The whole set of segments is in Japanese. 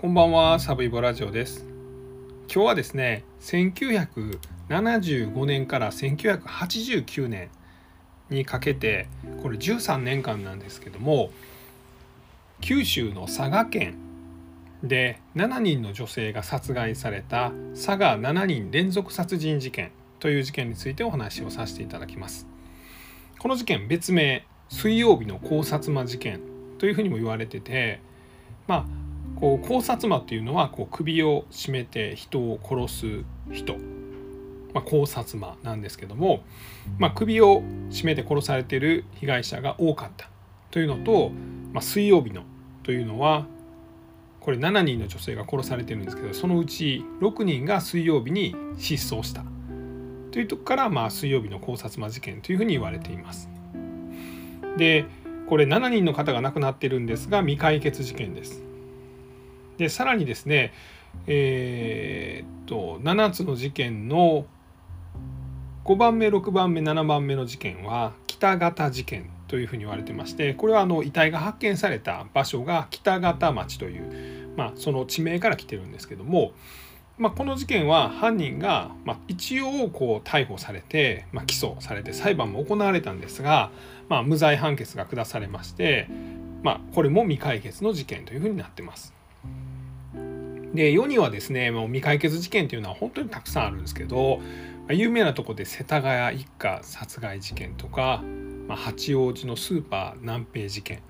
こんばんは、サブイボラジオです。今日はですね、1975年から1989年にかけて、これ13年間なんですけども、九州の佐賀県で7人の女性が殺害された佐賀7人連続殺人事件という事件についてお話をさせていただきます。この事件別名水曜日の考察魔事件というふうにも言われててまあこう考察魔っていうのはこう首を絞めて人を殺す人、まあ、考察魔なんですけども、まあ、首を絞めて殺されている被害者が多かったというのと、まあ、水曜日のというのはこれ7人の女性が殺されてるんですけどそのうち6人が水曜日に失踪したというとこから、まあ、水曜日の考察魔事件というふうに言われています。でこれ7人の方が亡くなってるんですが未解決事件です。でさらにですねえー、っと7つの事件の5番目6番目7番目の事件は北方事件というふうに言われてましてこれはあの遺体が発見された場所が北方町という、まあ、その地名から来てるんですけども、まあ、この事件は犯人が、まあ、一応こう逮捕されて、まあ、起訴されて裁判も行われたんですが、まあ、無罪判決が下されまして、まあ、これも未解決の事件というふうになってます。で世にはですねもう未解決事件というのは本当にたくさんあるんですけど有名なとこで世田谷一家殺害事件とか、まあ、八王子のスーパー南平事件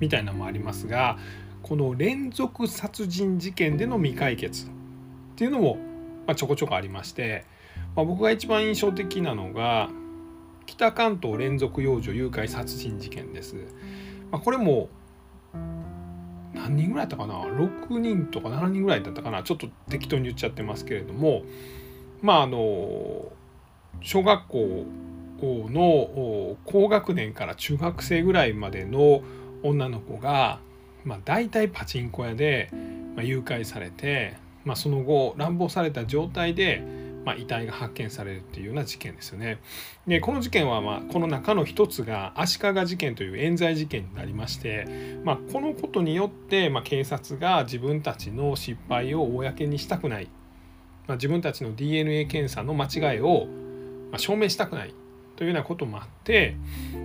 みたいなのもありますがこの連続殺人事件での未解決っていうのも、まあ、ちょこちょこありまして、まあ、僕が一番印象的なのが北関東連続幼女誘拐殺人事件です。まあ、これも何人ぐらいだったかな？6人とか7人ぐらいだったかな？ちょっと適当に言っちゃってますけれども。まああの小学校の高学年から中学生ぐらいまでの女の子が、まあ、大体パチンコ屋で、誘拐されて、まあ、その後乱暴された状態でまあ、遺体が発見されるっていうような事件ですよね。でこの事件は、まあ、この中の一つが足利事件という冤罪事件になりまして、まあ、このことによって、まあ、警察が自分たちの失敗を公にしたくない、まあ、自分たちの DNA 検査の間違いを、まあ、証明したくない。というようなこともあって、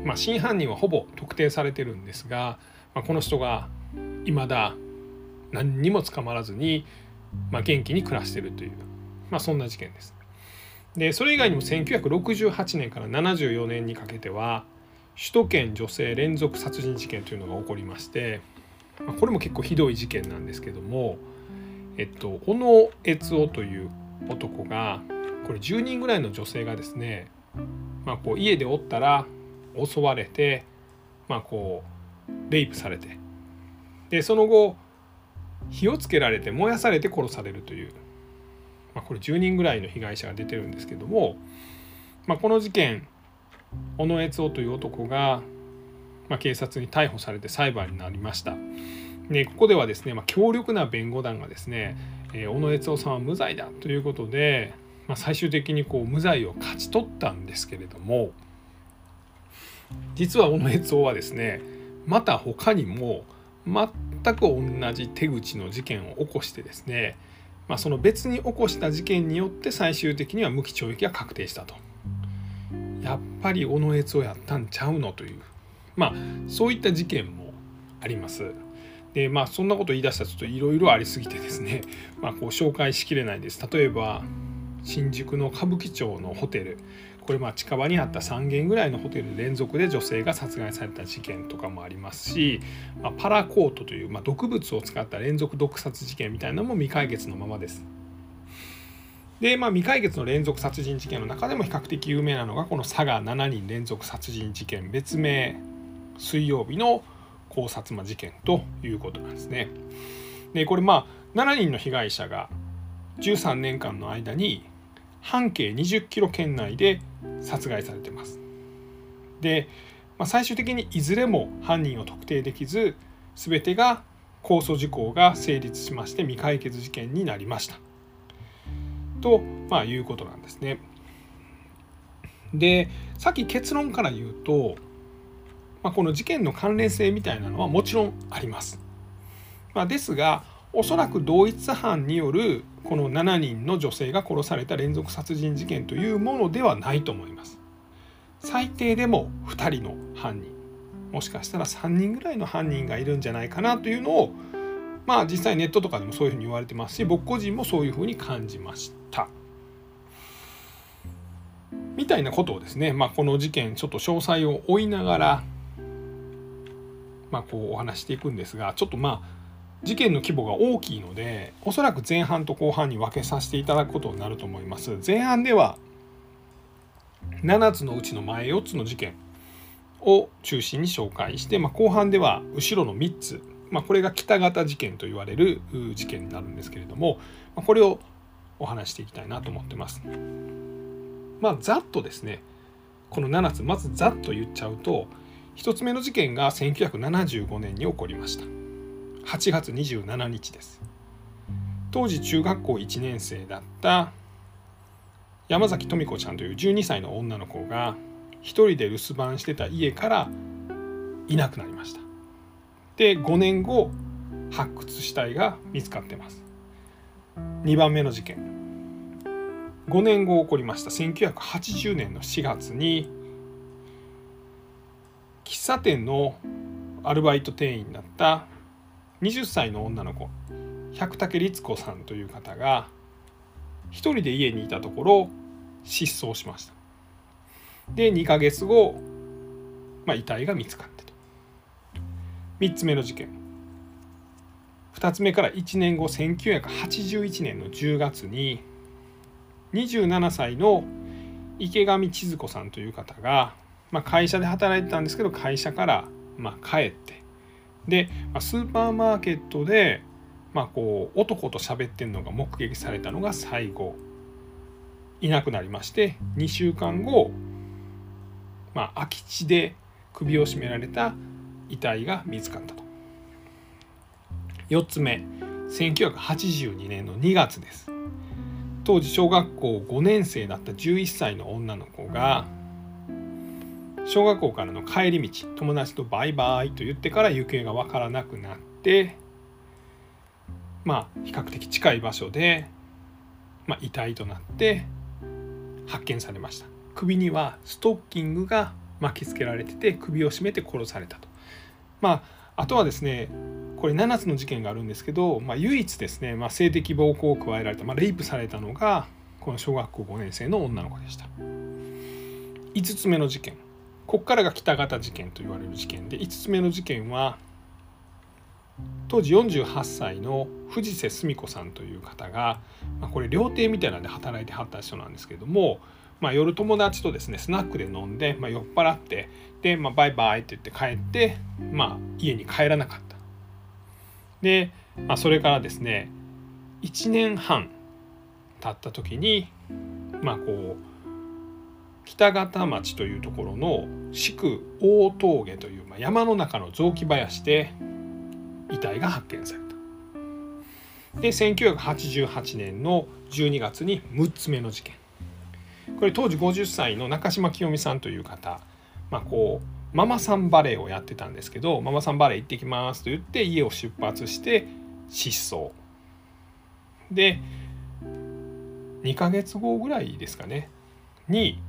まあ、真犯人はほぼ特定されてるんですが、まあ、この人が未だ何にも捕まらずに、まあ、元気に暮らしてるという。まあ、そんな事件です。でそれ以外にも1968年から74年にかけては首都圏女性連続殺人事件というのが起こりまして、まあ、これも結構ひどい事件なんですけども、えっと、小野悦夫という男がこれ10人ぐらいの女性がですね、まあ、こう家でおったら襲われて、まあ、こうレイプされてでその後火をつけられて燃やされて殺されるというまあ、これ10人ぐらいの被害者が出てるんですけども、まあ、この事件小野悦夫という男が、まあ、警察に逮捕されて裁判になりました。でここではですね、まあ、強力な弁護団がですね、えー、小野悦夫さんは無罪だということで、まあ、最終的にこう無罪を勝ち取ったんですけれども実は小野悦夫はですねまた他にも全く同じ手口の事件を起こしてですねまあ、その別に起こした事件によって最終的には無期懲役が確定したと。やっぱり小野悦夫やったんちゃうのというまあそういった事件もあります。でまあそんなこと言い出したらちょっといろいろありすぎてですね、まあ、こう紹介しきれないです。例えば新宿の歌舞伎町のホテルこれまあ近場にあった3軒ぐらいのホテル連続で女性が殺害された事件とかもありますし、まあ、パラコートという、まあ、毒物を使った連続毒殺事件みたいなのも未解決のままです。で、まあ、未解決の連続殺人事件の中でも比較的有名なのがこの佐賀7人連続殺人事件別名水曜日の考察魔事件ということなんですね。でこれまあ7人の被害者が13年間の間に半径20キロ圏内で殺害されてます。で、まあ、最終的にいずれも犯人を特定できず全てが控訴事項が成立しまして未解決事件になりました。と、まあ、いうことなんですね。でさっき結論から言うと、まあ、この事件の関連性みたいなのはもちろんあります。まあ、ですがおそらく同一犯によるこの7人の女性が殺された連続殺人事件というものではないと思います。最低でも2人の犯人もしかしたら3人ぐらいの犯人がいるんじゃないかなというのをまあ実際ネットとかでもそういうふうに言われてますし僕個人もそういうふうに感じました。みたいなことをですね、まあ、この事件ちょっと詳細を追いながら、まあ、こうお話していくんですがちょっとまあ事件の規模が大きいのでおそらく前半と後半に分けさせていただくことになると思います。前半では7つのうちの前4つの事件を中心に紹介して、まあ、後半では後ろの3つ、まあ、これが北方事件と言われる事件になるんですけれども、ま、これをお話していきたいなと思ってます。まあざっとですねこの7つまずざっと言っちゃうと1つ目の事件が1975年に起こりました8月27日です。当時中学校1年生だった山崎富子ちゃんという12歳の女の子が一人で留守番してた家からいなくなりました。で5年後発掘死体が見つかってます。2番目の事件。5年後起こりました。1980年の4月に喫茶店のアルバイト店員だった20歳の女の子。百武律子さんという方が一人で家にいたところ失踪しました。で2ヶ月後、まあ、遺体が見つかったと。3つ目の事件。2つ目から1年後1981年の10月に27歳の池上千鶴子さんという方が、まあ、会社で働いてたんですけど会社からまあ帰ってで、スーパーマーケットで、まあ、こう男と喋ってるのが目撃されたのが最後。いなくなりまして2週間後、まあ、空き地で首を絞められた遺体が見つかったと。4つ目1982年の2月です。当時小学校5年生だった11歳の女の子が小学校からの帰り道友達とバイバイと言ってから行方が分からなくなってまあ比較的近い場所で、まあ、遺体となって発見されました。首にはストッキングが巻きつけられてて首を絞めて殺されたと。まああとはですねこれ7つの事件があるんですけど、まあ、唯一ですね、まあ、性的暴行を加えられた、まあ、レイプされたのがこの小学校5年生の女の子でした。5つ目の事件。ここからが北方事件と言われる事件で5つ目の事件は当時48歳の藤瀬澄子さんという方が、まあ、これ料亭みたいなんで働いてはった人なんですけども、まあ、夜友達とですねスナックで飲んで、まあ、酔っ払ってで、まあ、バイバイって言って帰って、まあ、家に帰らなかった。で、まあ、それからですね1年半経った時にまあこう北方町というところの宿大峠という、まあ、山の中の雑木林で遺体が発見された。で1988年の12月に6つ目の事件。これ当時50歳の中島清美さんという方、まあ、こうママさんバレーをやってたんですけどママさんバレー行ってきますと言って家を出発して失踪。で2ヶ月後ぐらいですかね。に、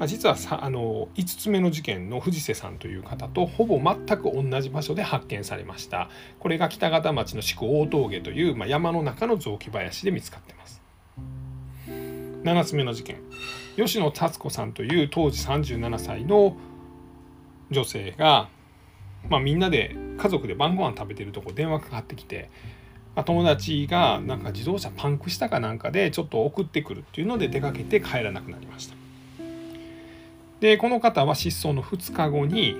まあ、実はさあの5つ目の事件の藤瀬さんという方とほぼ全く同じ場所で発見されました。これが北方町の宿大峠という、まあ、山の中の雑木林で見つかってます。7つ目の事件。吉野達子さんという当時37歳の女性が、まあ、みんなで家族で晩ご飯食べてるとこ電話かかってきて、まあ、友達がなんか自動車パンクしたかなんかでちょっと送ってくるっていうので出かけて帰らなくなりました。でこの方は失踪の2日後に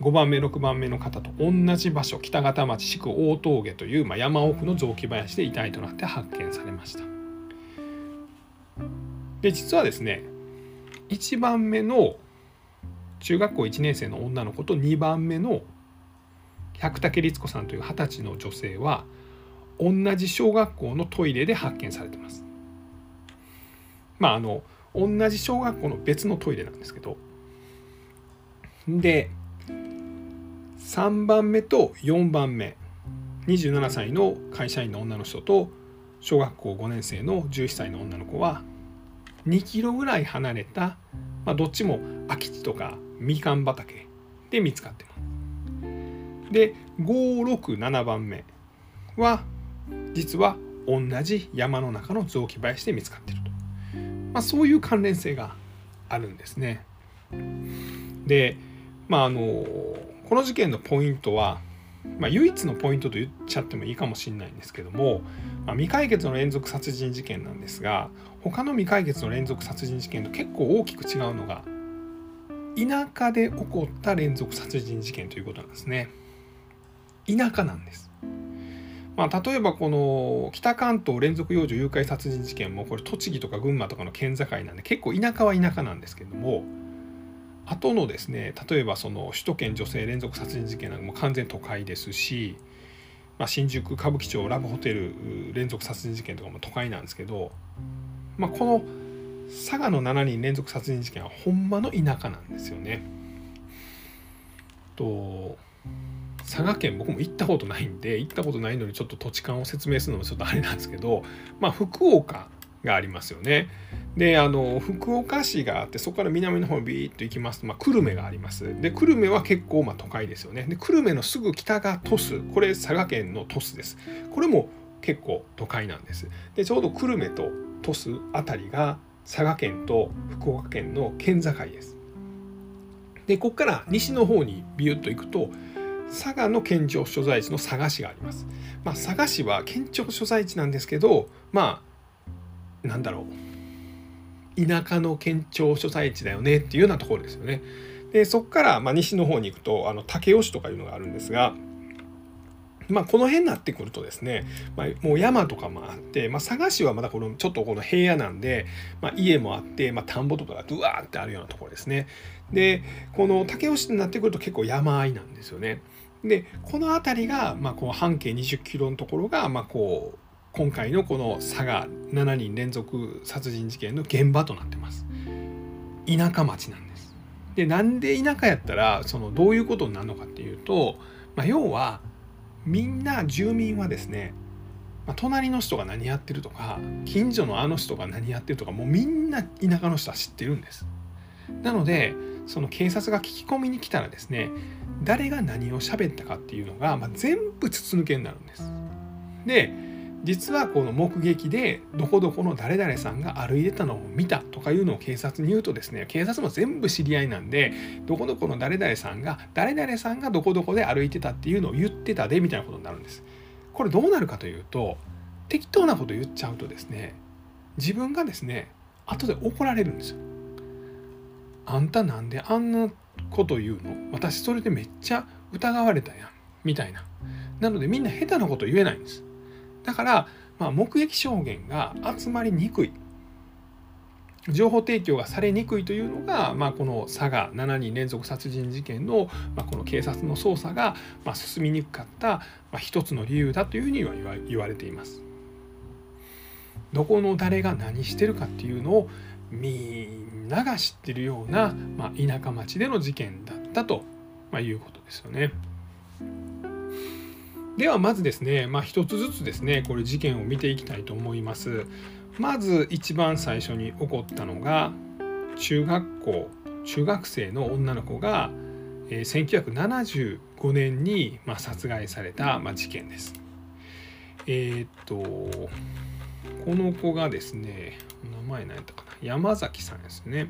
5番目6番目の方と同じ場所北方町宿大峠という、まあ、山奥の雑木林で遺体となって発見されましたで実はですね1番目の中学校1年生の女の子と2番目の百武律子さんという二十歳の女性は同じ小学校のトイレで発見されてます。まああの同じ小学校の別のトイレなんですけどで3番目と4番目27歳の会社員の女の人と小学校5年生の11歳の女の子は2キロぐらい離れた、まあ、どっちも空き地とかみかん畑で見つかってます。で567番目は実は同じ山の中の雑木林で見つかってると、まあ、そういう関連性があるんですね。でまああのこの事件のポイントは、まあ、唯一のポイントと言っちゃってもいいかもしれないんですけども、まあ、未解決の連続殺人事件なんですが他の未解決の連続殺人事件と結構大きく違うのが田舎で起こった連続殺人事件ということなんですね。田舎なんです。まあ、例えばこの北関東連続幼女誘拐殺人事件もこれ栃木とか群馬とかの県境なんで結構田舎は田舎なんですけども後のですね例えばその首都圏女性連続殺人事件なんかも完全都会ですし、まあ、新宿歌舞伎町ラブホテル連続殺人事件とかも都会なんですけど、まあ、この佐賀の7人連続殺人事件はほんまの田舎なんですよね。と佐賀県僕も行ったことないんで行ったことないのにちょっと土地勘を説明するのもちょっとあれなんですけど、まあ、福岡がありますよね。であの福岡市があってそこから南の方にビーッと行きますと、まあ、久留米があります。で久留米は結構まあ都会ですよね。で久留米のすぐ北が鳥栖これ佐賀県の鳥栖です。これも結構都会なんです。でちょうど久留米と鳥栖辺りが佐賀県と福岡県の県境です。でここから西の方にビュッと行くと佐賀の県庁所在地の佐賀市があります。まあ、佐賀市は県庁所在地なんですけどまあなんだろう田舎の県庁所在地だよねっていうようなところですよね。でそこからま西の方に行くとあの武雄市とかいうのがあるんですがまあ、この辺になってくるとですね、まあ、もう山とかもあって、まあ、佐賀市はまだこのちょっとこの平野なんで、まあ、家もあって、まあ、田んぼとかがドゥワーってあるようなところですね。でこの武雄市になってくると結構山あいなんですよね。でこの辺りが、まあ、こう半径20キロのところが、まあ、こう今回のこの佐賀7人連続殺人事件の現場となってます。田舎町なんです。でなんで田舎やったらそのどういうことになるのかっていうと、まあ、要はみんな住民はですね、まあ、隣の人が何やってるとか近所のあの人が何やってるとかもうみんな田舎の人は知ってるんです。なのでその警察が聞き込みに来たらですね誰が何を喋ったかっていうのが、まあ、全部筒抜けになるんです。で実はこの目撃でどこどこの誰々さんが歩いてたのを見たとかいうのを警察に言うとですね警察も全部知り合いなんでどこどこの誰々さんが誰々さんがどこどこで歩いてたっていうのを言ってたでみたいなことになるんです。これどうなるかというと適当なこと言っちゃうとですね自分がですね後で怒られるんですよ。あんたなんであんなこと言うの？私それでめっちゃ疑われたやんみたいな。なのでみんな下手なこと言えないんです。だから、まあ、目撃証言が集まりにくい情報提供がされにくいというのが、まあ、この佐賀7人連続殺人事件の、まあ、この警察の捜査が、まあ、進みにくかった、まあ、一つの理由だというふうには言われています。どこの誰が何してるかっていうのをみんなが知ってるような、まあ、田舎町での事件だったと、まあ、いうことですよね。ではまずですね、まあ、一つずつですねこれ事件を見ていきたいと思います。まず一番最初に起こったのが中学校中学生の女の子が、えー、1975年に、まあ、殺害された、まあ、事件です。えー、っとこの子がですね名前何やったか山崎さんですね。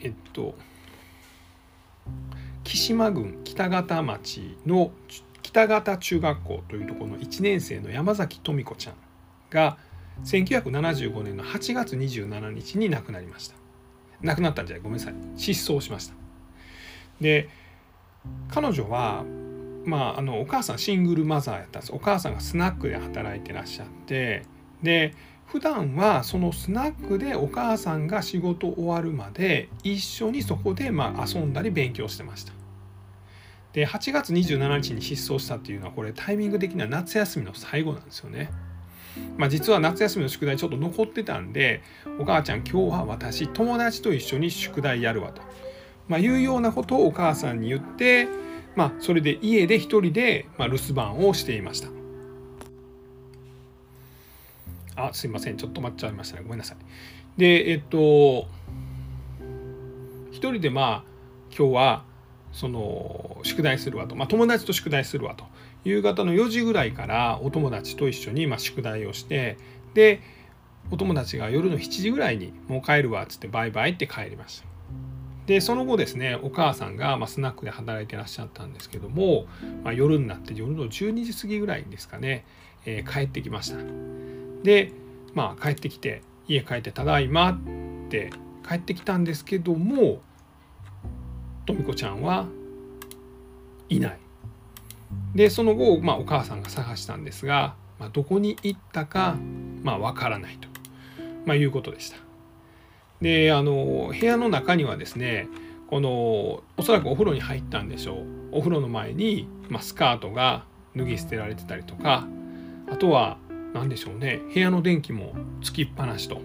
えっと木島郡北方町の北方中学校というところの1年生の山崎富子ちゃんが1975年の8月27日に亡くなりました。亡くなったんじゃない？ごめんなさい。失踪しました。で彼女はまああのお母さんシングルマザーやったんです。お母さんがスナックで働いてらっしゃってで普段はそのスナックでお母さんが仕事終わるまで一緒にそこでまあ遊んだり勉強してましたで8月27日に失踪したっていうのはこれタイミング的には夏休みの最後なんですよね。まあ、実は夏休みの宿題ちょっと残ってたんでお母ちゃん今日は私友達と一緒に宿題やるわと、まあ、いうようなことをお母さんに言って、まあ、それで家で一人で、まあ、留守番をしていました。あすいません。ちょっと待っちゃいましたね。ごめんなさい。でえっと一人でまあ今日はその宿題するわと、まあ、友達と宿題するわと。夕方の4時ぐらいからお友達と一緒にま宿題をして。でお友達が夜の7時ぐらいにもう帰るわっつってバイバイって帰りました。でその後ですねお母さんが、まスナックで働いてらっしゃったんですけども、まあ、夜になって夜の12時過ぎぐらいですかね、えー、帰ってきました。でまあ帰ってきて家帰って「ただいま」って帰ってきたんですけどもとみ子ちゃんはいない。でその後、まあ、お母さんが探したんですが、まあ、どこに行ったか、まあ、からないと、まあ、いうことでした。であの部屋の中にはですねこのおそらくお風呂に入ったんでしょう。お風呂の前に、まあ、スカートが脱ぎ捨てられてたりとかあとは何でしょうね。部屋の電気もつきっぱなしと、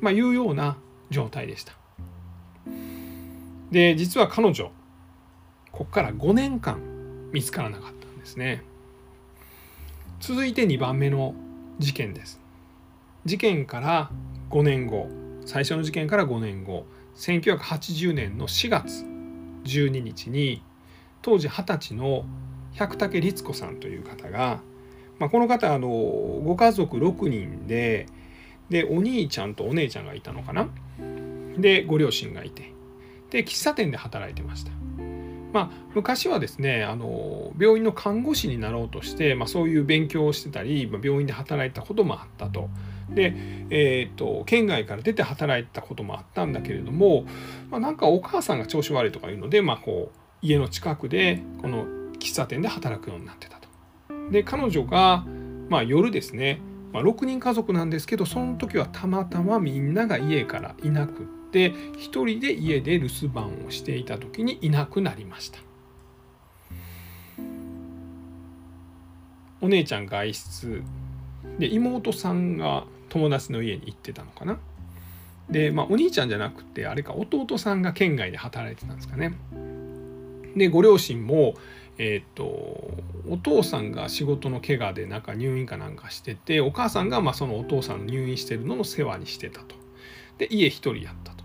まあ、いうような状態でした。で実は彼女ここから5年間見つからなかったんですね。続いて2番目の事件です。事件から5年後。最初の事件から5年後。1980年の4月12日に当時20歳の百武律子さんという方が、まあ、この方あのご家族6人ででお兄ちゃんとお姉ちゃんがいたのかな？でご両親がいてで喫茶店で働いてました。まあ、昔はですねあの病院の看護師になろうとして、まあ、そういう勉強をしてたりまあ病院で働いたこともあったと。で、えーと、県外から出て働いたこともあったんだけれども、まあ、なんかお母さんが調子悪いとかいうので、まあ、こう家の近くでこの喫茶店で働くようになってた。で彼女が、まあ、夜ですね、まあ、6人家族なんですけどその時はたまたまみんなが家からいなくって1人で家で留守番をしていた時にいなくなりました。お姉ちゃん外出。で妹さんが友達の家に行ってたのかな。でまあお兄ちゃんじゃなくてあれか弟さんが県外で働いてたんですかね。でご両親もえっ、ー、とお父さんが仕事の怪我でなんか入院かなんかしててお母さんがまあそのお父さんの入院してるのの世話にしてたとで家一人やったと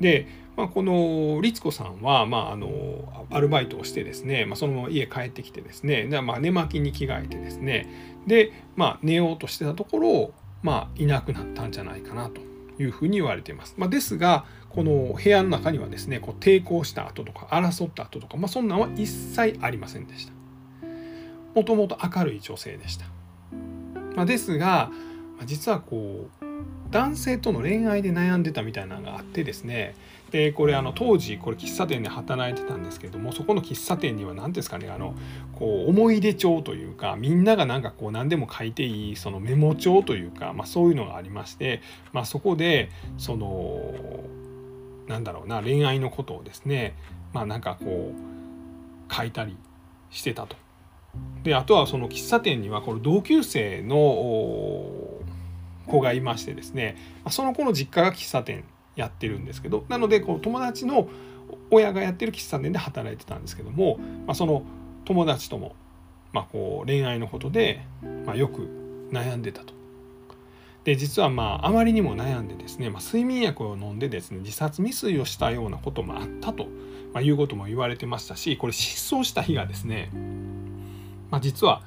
でまあ、この律子さんは、まあ、あのアルバイトをしてですね、まあ、そのまま家帰ってきてですねで、まあ、寝巻きに着替えてですねで、まあ、寝ようとしてたところを、まあ、いなくなったんじゃないかなというふうに言われています。まあ、ですがこの部屋の中にはですねこう抵抗した跡とか争った跡とか、まあ、そんなんは一切ありませんでした。もともと明るい女性でした。まあ、ですが実はこう男性との恋愛で悩んでたみたいなのがあってですねでこれあの当時これ喫茶店で働いてたんですけどもそこの喫茶店には何ですかねあのこう思い出帳というかみんながなんかこう何でも書いていいそのメモ帳というか、まあ、そういうのがありまして、まあ、そこでそのなんだろうな恋愛のことをですねまあなんかこう書いたりしてたと。であとはその喫茶店にはこの同級生の子がいましてですねその子の実家が喫茶店やってるんですけどなのでこう友達の親がやってる喫茶店で働いてたんですけども、まあ、その友達とも、まあ、こう恋愛のことで、まあ、よく悩んでたと。で実はまああまりにも悩んでですね、まあ、睡眠薬を飲んでですね自殺未遂をしたようなこともあったと、まあ、いうことも言われてましたしこれ失踪した日がですね、まあ、実は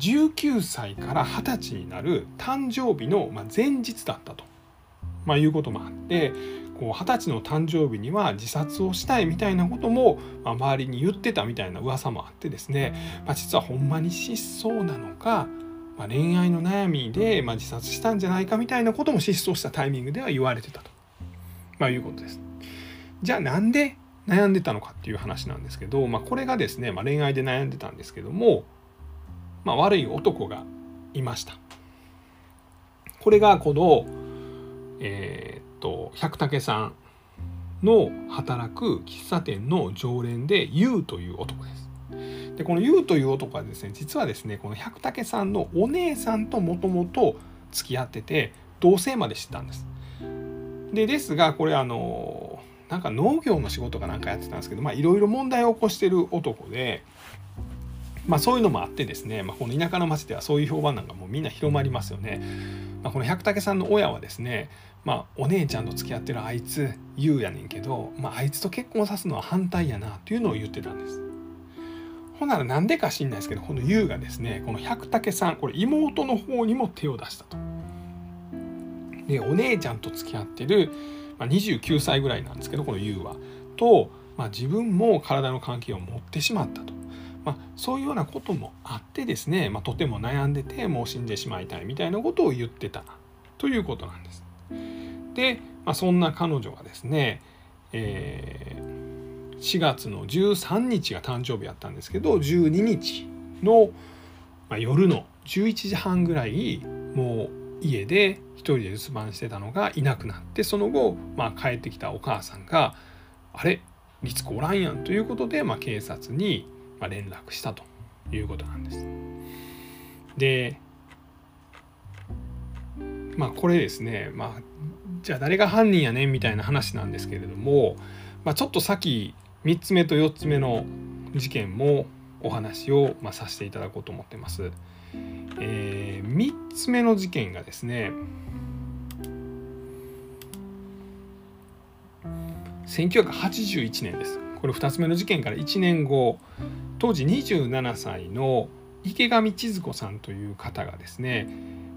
19歳から20歳になる誕生日の前日だったとまあ、いうこともあってこう二十歳の誕生日には自殺をしたいみたいなことも、まあ、周りに言ってたみたいな噂もあってですね、まあ、実はほんまに失踪なのか、まあ、恋愛の悩みで、まあ、自殺したんじゃないかみたいなことも失踪したタイミングでは言われてたと、まあ、いうことです。じゃあなんで悩んでたのかっていう話なんですけど、まあ、これがですね、まあ、恋愛で悩んでたんですけども、まあ、悪い男がいました。これがこのえー、っと百武さんの働く喫茶店の常連でユウという男です。でこのユウという男はですね実はですねこの百武さんのお姉さんともともと付き合ってて同棲までしてたんです。でですがこれあのなんか農業の仕事かなんかやってたんですけどいろいろ問題を起こしてる男で、まあ、そういうのもあってですね、まあ、この田舎の町ではそういう評判なんかもうみんな広まりますよね。まあ、この百武さんの親はですね、まあ、お姉ちゃんと付き合ってるあいつ優やねんけど、まあ、あいつと結婚さすのは反対やなというのを言ってたんです。ほんならなんでか知んないですけどこの優がですねこの百武さんこれ妹の方にも手を出したと。でお姉ちゃんと付き合ってる、まあ、29歳ぐらいなんですけどこの優はと、まあ、自分も体の関係を持ってしまったと。まあ、そういうようなこともあってですね、まあ、とても悩んでてもう死んでしまいたいみたいなことを言ってたということなんです。で、まあ、そんな彼女がですね、えー、4月の13日が誕生日やったんですけど12日の、まあ、夜の11時半ぐらいもう家で一人で留守番してたのがいなくなってその後、まあ、帰ってきたお母さんが「あれ？律子おらんやん」ということで、まあ、警察に連絡したということなんです。でまあこれですねまあじゃあ誰が犯人やねんみたいな話なんですけれども、まあ、ちょっと先3つ目と4つ目の事件もお話を、まあ、させていただこうと思ってます。えー、3つ目の事件がですね1981年ですこれ2つ目の事件から1年後当時27歳の池上千鶴子さんという方がですね、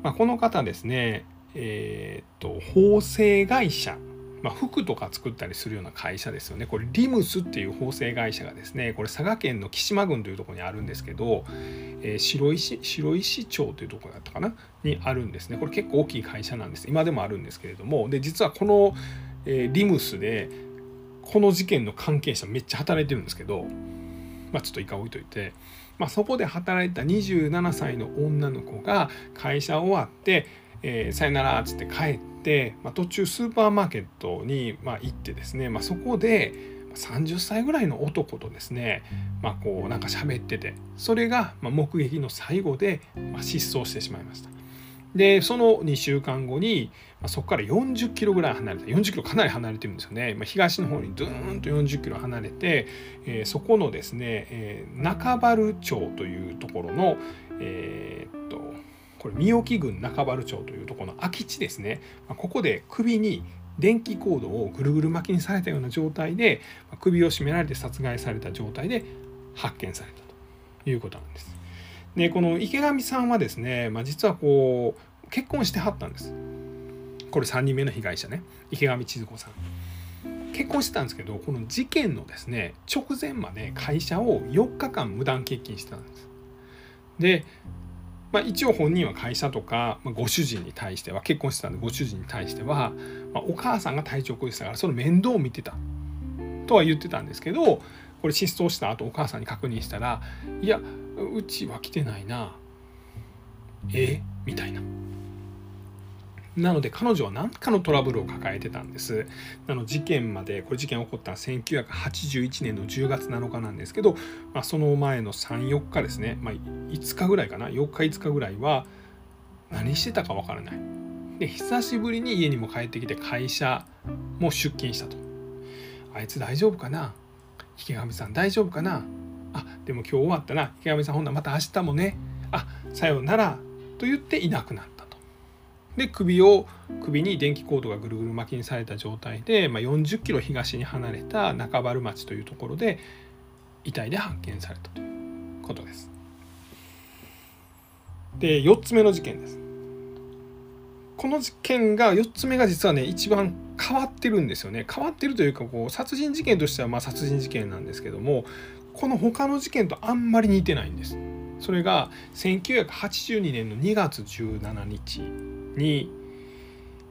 まあ、この方ですねえー、っと縫製会社まあ、服とか作ったりするような会社ですよね。これリムスっていう縫製会社がですねこれ佐賀県の木島郡というとこにあるんですけど、えー、白石白石町というとこだったかな？にあるんですね。これ結構大きい会社なんです。今でもあるんですけれどもで実はこの、えー、リムスでこの事件の関係者めっちゃ働いてるんですけど、まあ、ちょっと一回置いといて。まあ、そこで働いた27歳の女の子が会社終わって、えー、さよならっつって帰って、まあ、途中スーパーマーケットに、まあ、行ってですね、まあ、そこで30歳ぐらいの男とですね、まあ、こうなんか喋っててそれが目撃の最後で失踪してしまいました。でその2週間後に、ま、そこから40キロぐらい離れて40キロかなり離れてるんですよね、ま、東の方にドーンと40キロ離れて、え、そこのですね、え、中原町というところの、えー、っとこれ三沖郡中原町というとこの空き地ですね、ま、ここで首に電気コードをぐるぐる巻きにされたような状態で首を絞められて殺害された状態で発見されたということなんです。でこの池上さんはですね、まあ、実はこう結婚してはったんです。これ3人目の被害者ね池上千鶴子さん。結婚してたんですけどこの事件のですね直前まで会社を4日間無断欠勤してたんです。でまあ、一応本人は会社とか、まあ、ご主人に対しては結婚してたんでご主人に対しては、まあ、お母さんが体調崩したからその面倒を見てた。とは言ってたんですけどこれ失踪した後お母さんに確認したら「いやうちは来てないな。え？みたいな。なので彼女は何かのトラブルを抱えてたんです。なの事件までこれ事件起こったのは1981年の10月7日なんですけど、まあ、その前の34日ですね、まあ、5日ぐらいかな4日5日ぐらいは何してたかわからない。で久しぶりに家にも帰ってきて会社も出勤したと。あいつ大丈夫かな？池上さん大丈夫かな？あでも今日終わったな池上さんほんならまた明日もねあさようならと言っていなくなった。で首を首に電気コードがぐるぐる巻きにされた状態で、まあ、40キロ東に離れた中原町というところで遺体で発見されたということです。で4つ目の事件です。この事件が4つ目が実はね一番変わってるんですよね変わってるというかこう殺人事件としてはま殺人事件なんですけどもこの他の事件とあんまり似てないんです。それが1982年の2月17日に、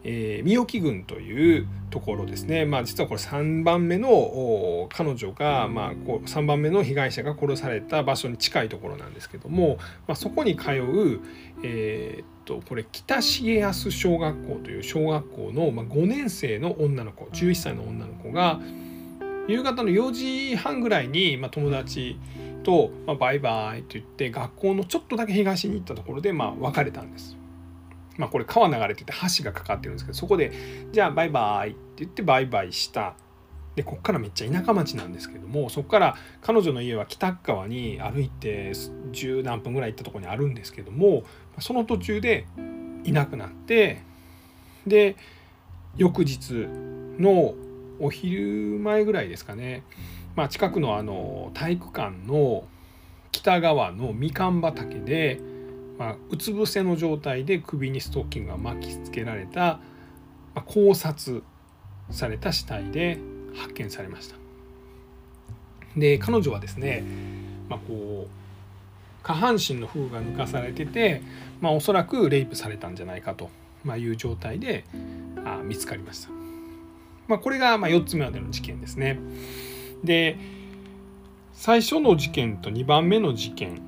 えー、三沖郡というところですね、まあ、実はこれ3番目の彼女が、まあ、こう3番目の被害者が殺された場所に近いところなんですけども、まあ、そこに通う、えー、っとこれ北重安小学校という小学校の、ま、5年生の女の子11歳の女の子が夕方の4時半ぐらいに、ま、友達と、ま、バイバイと言って学校のちょっとだけ東に行ったところで、まあ、別れたんです。まあ、これ川流れてて橋がかかってるんですけどそこで「じゃあバイバイ」って言ってバイバイした。でこっからめっちゃ田舎町なんですけどもそこから彼女の家は北側に歩いて十何分ぐらい行ったとこにあるんですけどもその途中でいなくなってで翌日のお昼前ぐらいですかね、まあ、近くのあの体育館の北側のみかん畑で、まあ、うつ伏せの状態で首にストッキングが巻きつけられた、まあ、考察された死体で発見されました。で彼女はですね、まあ、こう下半身の風が抜かされてて、まあ、おそらくレイプされたんじゃないかとまいう状態であ見つかりました、ま、これがま4つ目までの事件ですね。で最初の事件と2番目の事件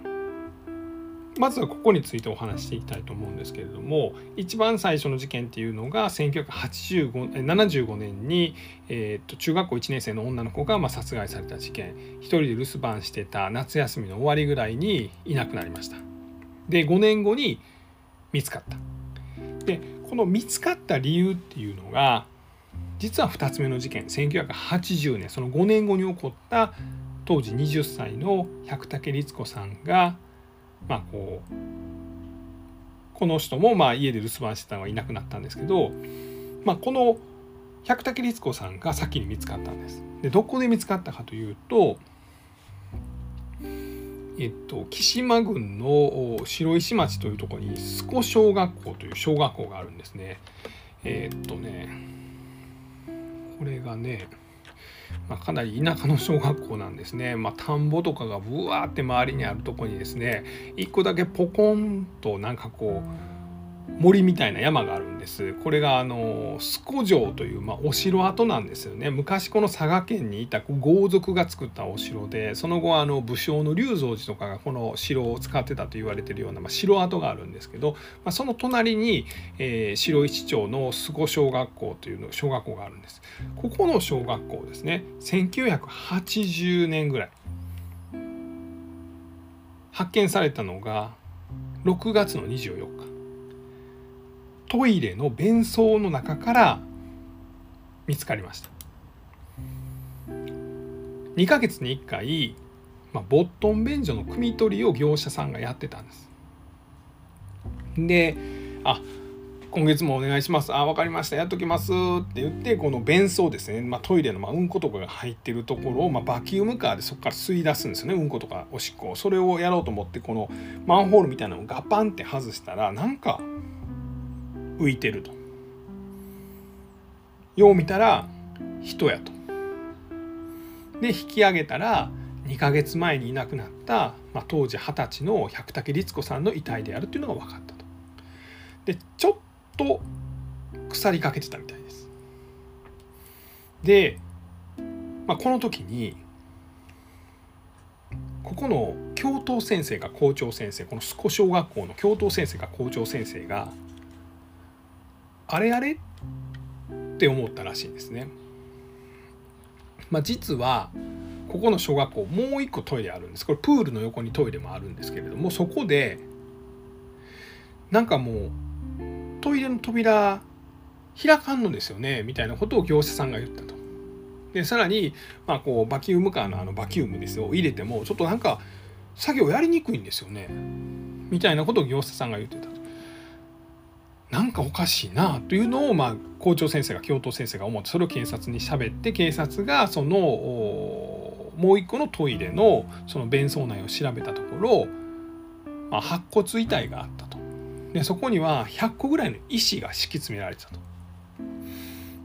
まずはここについてお話していきたいと思うんですけれども一番最初の事件っていうのが1975年に、えー、と中学校1年生の女の子がま殺害された事件。一人で留守番してた夏休みの終わりぐらいにいなくなりました。で5年後に見つかった。でこの見つかった理由っていうのが実は2つ目の事件1980年その5年後に起こった当時20歳の百武律子さんがまあこうこの人もまあ家で留守番してたのはいなくなったんですけど、まあ、この百武律子さんが先に見つかったんです。でどこで見つかったかというとえっと、岸間郡の白石町というところに須古小学校という小学校があるんですね。えっとねこれがねまあ、かなり田舎の小学校なんですね、まあ、田んぼとかがぶわーって周りにあるとこにですね一個だけポコンとなんかこう森みたいな山があるんです。これがあの須古城という、まあ、お城跡なんですよね。昔この佐賀県にいた豪族が作ったお城でその後あの武将の龍蔵寺とかがこの城を使ってたと言われてるような、まあ、城跡があるんですけど、まあ、その隣に、えー、白石町の須古小学校というの小学校があるんです。ここの小学校ですね1980年ぐらい。発見されたのが6月の24日。トイレの便槽の中から見つかりました2ヶ月に1回、まあ、ボットン便所の汲み取りを業者さんがやってたんですであ今月もお願いします。あ、わかりました。やっときます。って言って、この便槽ですね。まあ、トイレのまあうんことかが入ってるところを、まあ、バキュームカーでそこから吸い出すんですよね。うんことかおしっこ。それをやろうと思って、このマンホールみたいなのをガパンって外したら、なんか浮いてると。よう見たら人やと。で引き上げたら2ヶ月前にいなくなった、まあ、当時二十歳の百武律子さんの遺体であるっていうのが分かったと。でちょっと腐りかけてたみたいです。で、まあ、この時にここの教頭先生が校長先生この須古小学校の教頭先生が校長先生があれあれ？って思ったらしいんですね。まあ、実はここの小学校もう一個トイレあるんですこれプールの横にトイレもあるんですけれどもそこでなんかもうトイレの扉開かんのですよねみたいなことを業者さんが言ったと。でさらに、まあ、こうバキュームカーのあのバキュームですよ入れてもちょっとなんか作業やりにくいんですよねみたいなことを業者さんが言ってたと。なんかおかしいなというのを、まあ、校長先生が教頭先生が思ってそれを警察に喋って警察がそのもう一個のトイレのその便槽内を調べたところ、まあ、白骨遺体があったとでそこには100個ぐらいの石が敷き詰められてたと。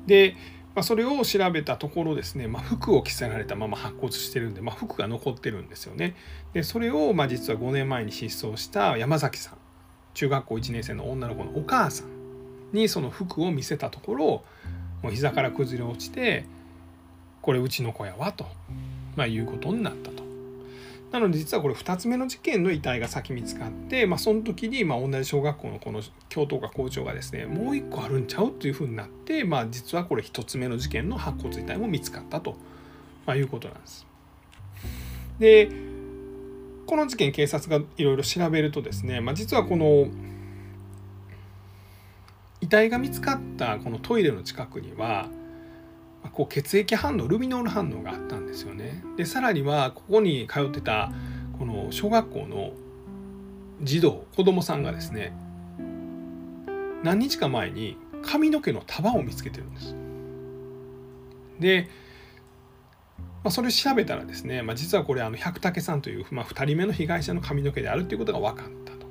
で、まあ、それを調べたところですね、まあ、服を着せられたまま白骨してるんで、まあ、服が残ってるんですよね。でそれを、まあ、実は5年前に失踪した山崎さん中学校1年生の女の子のお母さんにその服を見せたところもう膝から崩れ落ちてこれうちの子やわと、まあ、いうことになったと。なので実はこれ2つ目の事件の遺体が先見つかって、まあ、その時にま同じ小学校のこの教頭か校長がですねもう一個あるんちゃうというふうになって、まあ、実はこれ1つ目の事件の白骨遺体も見つかったと、まあ、いうことなんです。でこの事件警察がいろいろ調べるとですね、まあ、実はこの遺体が見つかったこのトイレの近くにはこう血液反応ルミノール反応があったんですよね。でさらにはここに通ってたこの小学校の児童子供さんがですね何日か前に髪の毛の束を見つけてるんです。で、まあ、それを調べたらですね、まあ、実はこれあの百武さんという、まあ、2人目の被害者の髪の毛であるということが分かったと。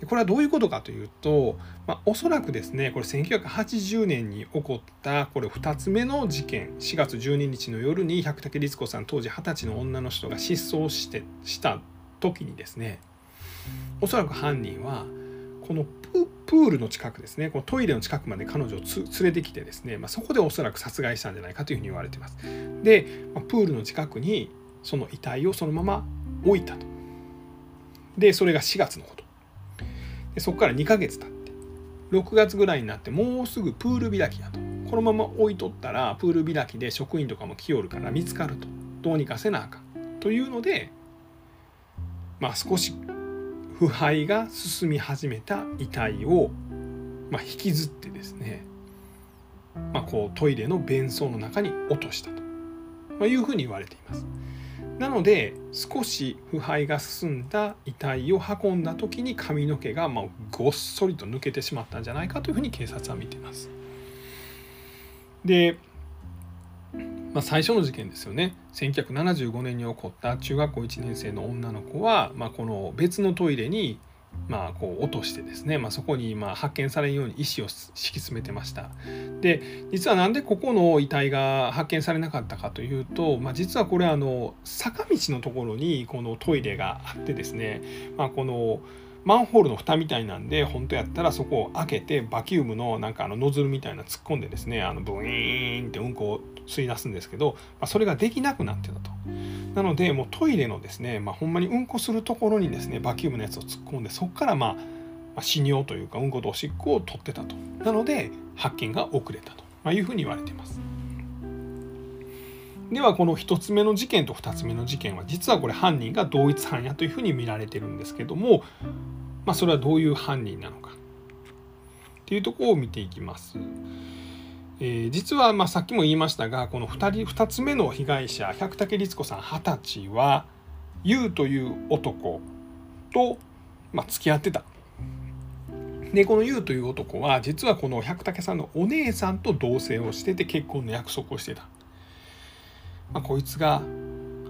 でこれはどういうことかというと、まあ、おそらくですねこれ1980年に起こったこれ2つ目の事件4月12日の夜に百武律子さん当時20歳の女の人が失踪してした時にですねおそらく犯人はこのプールの近くですね。このトイレの近くまで彼女を連れてきてですね、まあ、そこでおそらく殺害したんじゃないかというふうに言われています。で、まあ、プールの近くにその遺体をそのまま置いたと。でそれが4月のこと。でそこから2ヶ月経って6月ぐらいになってもうすぐプール開きだと。このまま置いとったらプール開きで職員とかも来よるから見つかると。どうにかせなあかん。というのでまあ少し腐敗が進み始めた遺体を、まあ、引きずってですね、まあ、こうトイレの便槽の中に落としたと、まいうふうに言われています。なので少し腐敗が進んだ遺体を運んだ時に髪の毛がまごっそりと抜けてしまったんじゃないかというふうに警察は見ています。でまあ、最初の事件ですよね。1975年に起こった中学校1年生の女の子は、まあ、この別のトイレにまあ、こう落としてですね、まあ、そこにま発見されんように意思を敷き詰めてました。で実はなんでここの遺体が発見されなかったかというと、まあ、実はこれあの坂道のところにこのトイレがあってですね、まあ、このマンホールの蓋みたいなんで本当やったらそこを開けてバキュームのなんかあのノズルみたいな突っ込んでですねあのブイーンってうんこを吸い出すんですけど、まあ、それができなくなってたと。なのでもうトイレのですね、まあ、ほんまにうんこするところにですねバキュームのやつを突っ込んでそこからまあ、まあ、死尿というかうんことおしっこを取ってたと。なので発見が遅れたと、まいうふうに言われています。ではこの1つ目の事件と2つ目の事件は実はこれ犯人が同一犯やというふうに見られてるんですけども、まあ、それはどういう犯人なのかっていうところを見ていきます。えー、実はまあさっきも言いましたがこの 2, 人2つ目の被害者百武律子さん20歳は YOU という男と、まあ、付き合ってた。でこの YOU という男は実はこの百武さんのお姉さんと同棲をしてて結婚の約束をしてた。まあ、こいつが、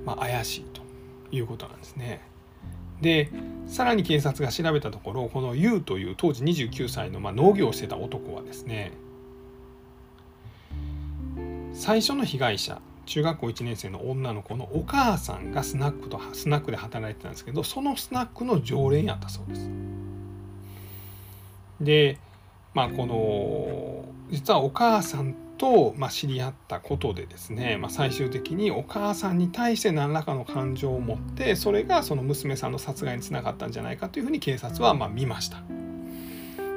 まあ、怪しいということなんですね。でさらに警察が調べたところこの YOU という当時29歳の、まあ、農業をしてた男はですね最初の被害者中学校1年生の女の子のお母さんがスナックとスナックで働いてたんですけどそのスナックの常連やったそうです。でまあこの実はお母さんと、まあ、知り合ったことでですね、まあ、最終的にお母さんに対して何らかの感情を持ってそれがその娘さんの殺害につながったんじゃないかというふうに警察はま見ました。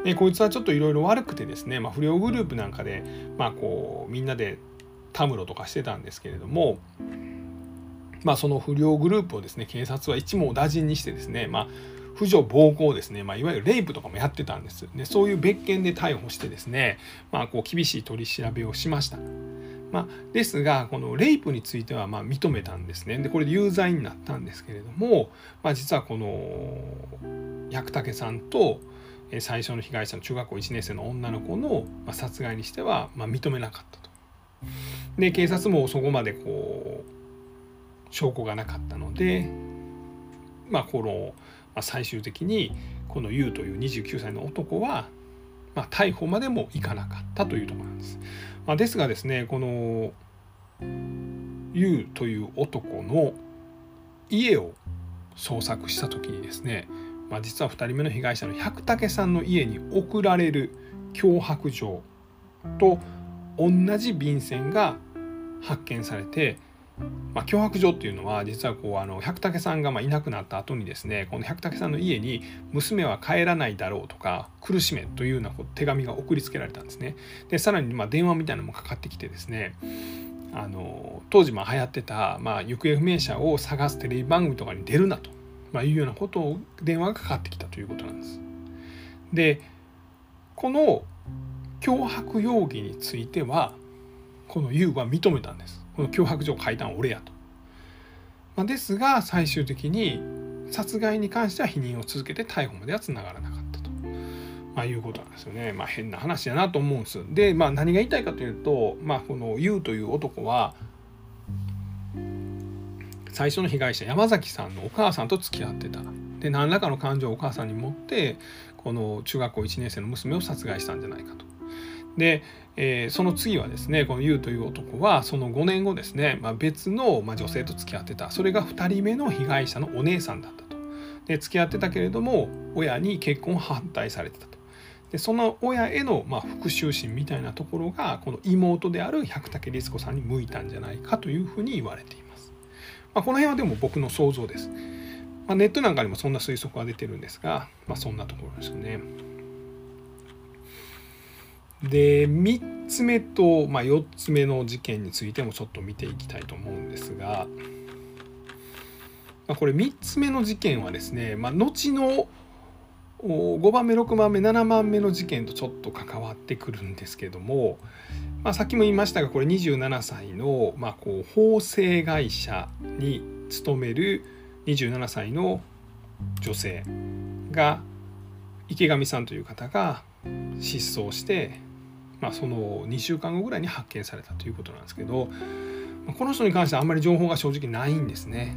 でこいつはちょっといろいろ悪くてですね、まあ、不良グループなんかで、まあ、こうみんなでたむろとかしてたんですけれども、まあ、その不良グループをですね警察は一網打尽にしてですね、まあ、婦女暴行ですね、まあ、いわゆるレイプとかもやってたんですでそういう別件で逮捕してですね、まあ、こう厳しい取り調べをしました。まあ、ですがこのレイプについてはま認めたんですねでこれで有罪になったんですけれども、まあ、実はこの百武さんと最初の被害者の中学校1年生の女の子の殺害にしてはま認めなかったと。で警察もそこまでこう証拠がなかったのでまあこの、まあ、最終的にこの YOU という29歳の男は、まあ、逮捕までもいかなかったというところなんです。まあ、ですがですねこの YOU という男の家を捜索した時にですね、まあ、実は2人目の被害者の百武さんの家に送られる脅迫状と同じ便箋が発見されて、まあ、脅迫状っていうのは実はこうあの百武さんがまいなくなった後にですねこの百武さんの家に娘は帰らないだろうとか苦しめというようなこう手紙が送りつけられたんですね。でさらにま電話みたいなのもかかってきてですねあの当時ま流行ってた、まあ、行方不明者を探すテレビ番組とかに出るなと、まいうようなことを電話がかかってきたということなんです。でこの脅迫容疑についてはこの U は認めたんですこの脅迫状書いたん俺やと、まあ、ですが最終的に殺害に関しては否認を続けて逮捕まではつながらなかったと、まあ、いうことなんですよね。まあ変な話やなと思うんです。でまあ何が言いたいかというとまあこの U という男は最初の被害者山崎さんのお母さんと付き合ってた。で何らかの感情をお母さんに持ってこの中学校1年生の娘を殺害したんじゃないかと。で、えー、その次はですねこのユウという男はその5年後ですね、まあ、別の、まあ、女性と付き合ってたそれが2人目の被害者のお姉さんだったと。で付き合ってたけれども親に結婚反対されてたと。でその親への、まあ、復讐心みたいなところがこの妹である百武律子さんに向いたんじゃないかというふうに言われています。まあ、この辺はでも僕の想像です。まあ、ネットなんかにもそんな推測が出てるんですが、まあ、そんなところですよね。で3つ目と、まあ、4つ目の事件についてもちょっと見ていきたいと思うんですが、まあ、これ3つ目の事件はですね、まあ、後の5番目6番目7番目の事件とちょっと関わってくるんですけども、まあ、さっきも言いましたがこれ27歳の、まあ、こう縫製会社に勤める27歳の女性が池上さんという方が失踪して、まあ、その2週間後ぐらいに発見されたということなんですけどこの人に関してはあんまり情報が正直ないんですね。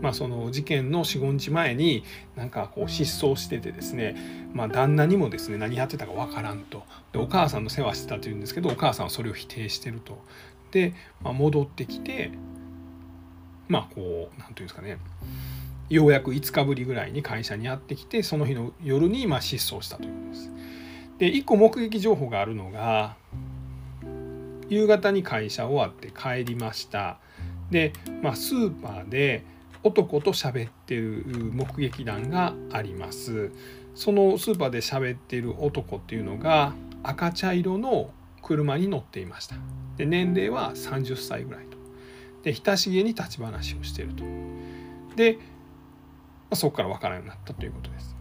まあ、その事件の45日前になんかこう失踪しててですね、まあ、旦那にもですね何やってたかわからんとでお母さんの世話してたというんですけどお母さんはそれを否定してるとで、まあ、戻ってきてまあこう何て言うんですかねようやく5日ぶりぐらいに会社にやってきてその日の夜にま失踪したということです。で1個目撃情報があるのが夕方に会社終わって帰りました。で、まあ、スーパーで男と喋ってる目撃談があります。そのスーパーで喋ってる男っていうのが赤茶色の車に乗っていました。で年齢は30歳ぐらいと。で親しげに立ち話をしていると。で、まあ、そこから分からんようになったということです。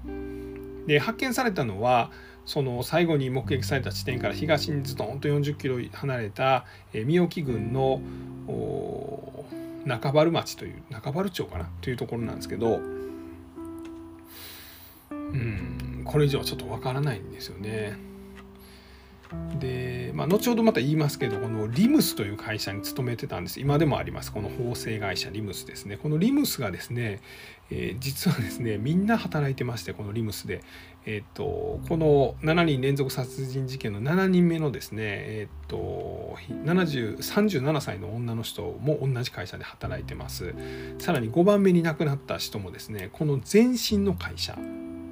で発見されたのはその最後に目撃された地点から東にズドンと40キロ離れた三沖郡の中原町という中原町かなというところなんですけどうんこれ以上はちょっとわからないんですよね。で、まあ、後ほどまた言いますけどこのリムスという会社に勤めてたんです。今でもあります。この縫製会社リムスですね。このリムスがですね、えー、実はですねみんな働いてましてこのリムスで、え、っとこの7人連続殺人事件の7人目のですねえ、っと37歳の女の人も同じ会社で働いてます。さらに5番目に亡くなった人もですねこの前身の会社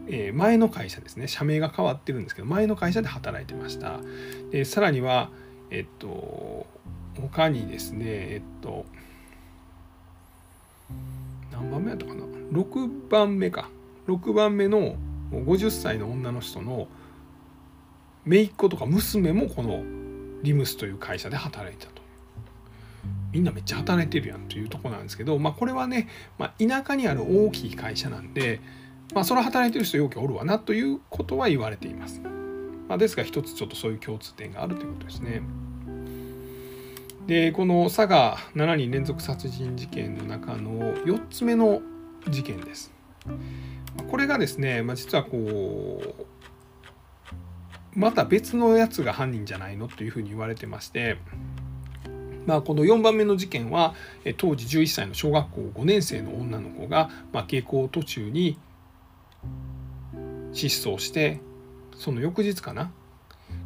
え前の会社ですね社名が変わってるんですけど前の会社で働いてました。でさらにはえっと他にですねえっと何番目やったかな？6番目か。6番目の50歳の女の人の姪っ子とか娘もこのリムスという会社で働いたとみんなめっちゃ働いてるやんというとこなんですけど、まあ、これはね、まあ、田舎にある大きい会社なんでまあ、それ働いてる人よくおるわなということは言われています。まあ、ですが一つちょっとそういう共通点があるということですね。でこの佐賀7人連続殺人事件の中の4つ目の事件です。これがですね、まあ、実はこうまた別のやつが犯人じゃないのというふうに言われてまして、まあ、この4番目の事件は当時11歳の小学校5年生の女の子が、まあ、下校途中に失踪してその翌日かな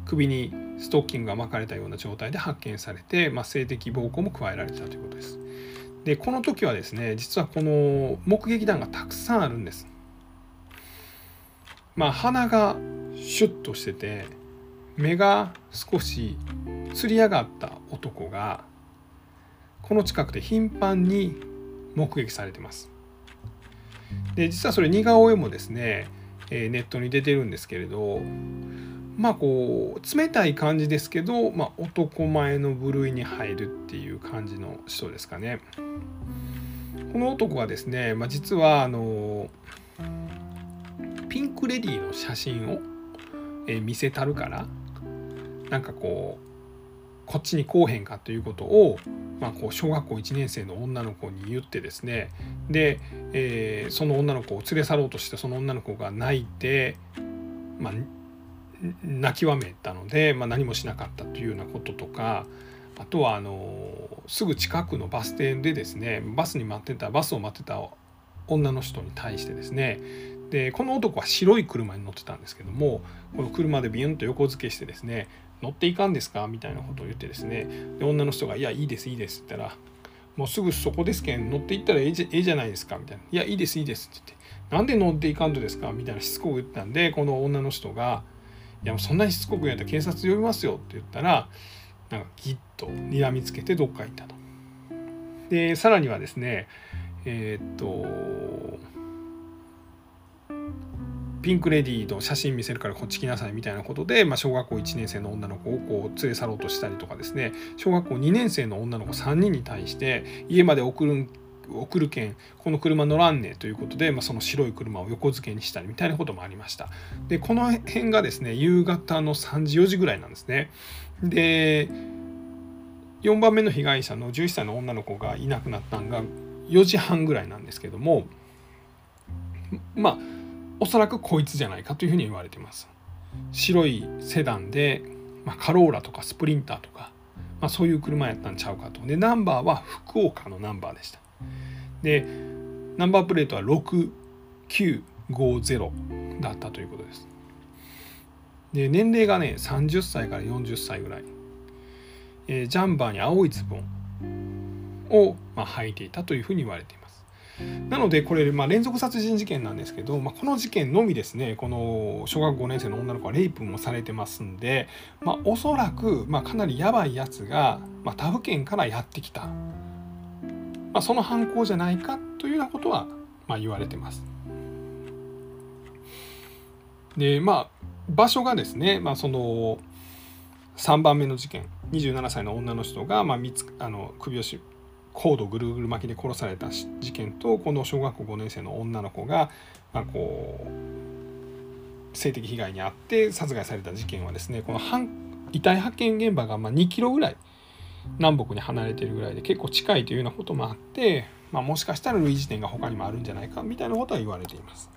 首にストッキングが巻かれたような状態で発見されて、まあ、性的暴行も加えられたということです。でこの時はですね実はこの目撃談がたくさんあるんです。まあ鼻がシュッとしてて目が少しつり上がった男がこの近くで頻繁に目撃されてます。で実はそれ似顔絵もですねえネットに出てるんですけれどまあこう冷たい感じですけど、まあ、男前の部類に入るっていう感じの人ですかね。この男はですね、まあ、実はあのピンク・レディーの写真を、え見せたるからなんかこうこっちに来おへんかということを、まあ、こう小学校1年生の女の子に言ってですねで、えー、その女の子を連れ去ろうとしてその女の子が泣いて、まあ、泣きわめたので、まあ、何もしなかったというようなこととかあとはあのすぐ近くのバス停でですねバスに待ってたバスを待ってた女の人に対してですねでこの男は白い車に乗ってたんですけどもこの車でビュンと横付けしてですね乗っていかんですか？みたいなことを言ってですねで女の人が「いやいいですいいです」って言ったら「もうすぐそこですけん乗っていったらええじゃないですか」みたいな「いやいいですいいです」って言って「なんで乗っていかんとですか?」みたいなしつこく言ったんでこの女の人が「いやもうそんなにしつこく言ったら警察呼びますよ」って言ったらなんかギッと睨みつけてどっか行ったと。でさらにはですねえー、っとピンク・レディーの写真見せるからこっち来なさいみたいなことで、まあ、小学校1年生の女の子をこう連れ去ろうとしたりとかですね。小学校2年生の女の子3人に対して家まで送る送るけんこの車乗らんねということで、まあ、その白い車を横付けにしたりみたいなこともありました。でこの辺がですね夕方の3時4時ぐらいなんですね。で4番目の被害者の11歳の女の子がいなくなったんが4時半ぐらいなんですけどもまあおそらくこいつじゃないかというふうに言われています。白いセダンで、まあ、カローラとかスプリンターとか、まあ、そういう車やったんちゃうかと。でナンバーは福岡のナンバーでした。でナンバープレートは6950だったということです。で年齢がね30歳から40歳ぐらい、えー、ジャンバーに青いズボンを、まあ、履いていたというふうに言われています。なのでこれ、まあ、連続殺人事件なんですけど、まあ、この事件のみですねこの小学5年生の女の子はレイプもされてますんで、まあ、おそらく、まあ、かなりやばいやつが、まあ、他府県からやってきた、まあ、その犯行じゃないかというようなことは、まあ、言われてます。でまあ場所がですね、まあ、その3番目の事件27歳の女の人が、まあ、あの首をしコードぐるぐる巻きで殺された事件とこの小学校5年生の女の子が、まあ、こう性的被害に遭って殺害された事件はですねこの遺体発見現場がま2キロぐらい南北に離れているぐらいで結構近いというようなこともあって、まあ、もしかしたら類似点が他にもあるんじゃないかみたいなことは言われています。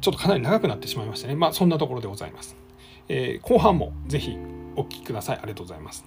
ちょっとかなり長くなってしまいましたね。まあそんなところでございます。えー、後半もぜひお聴きください。ありがとうございます。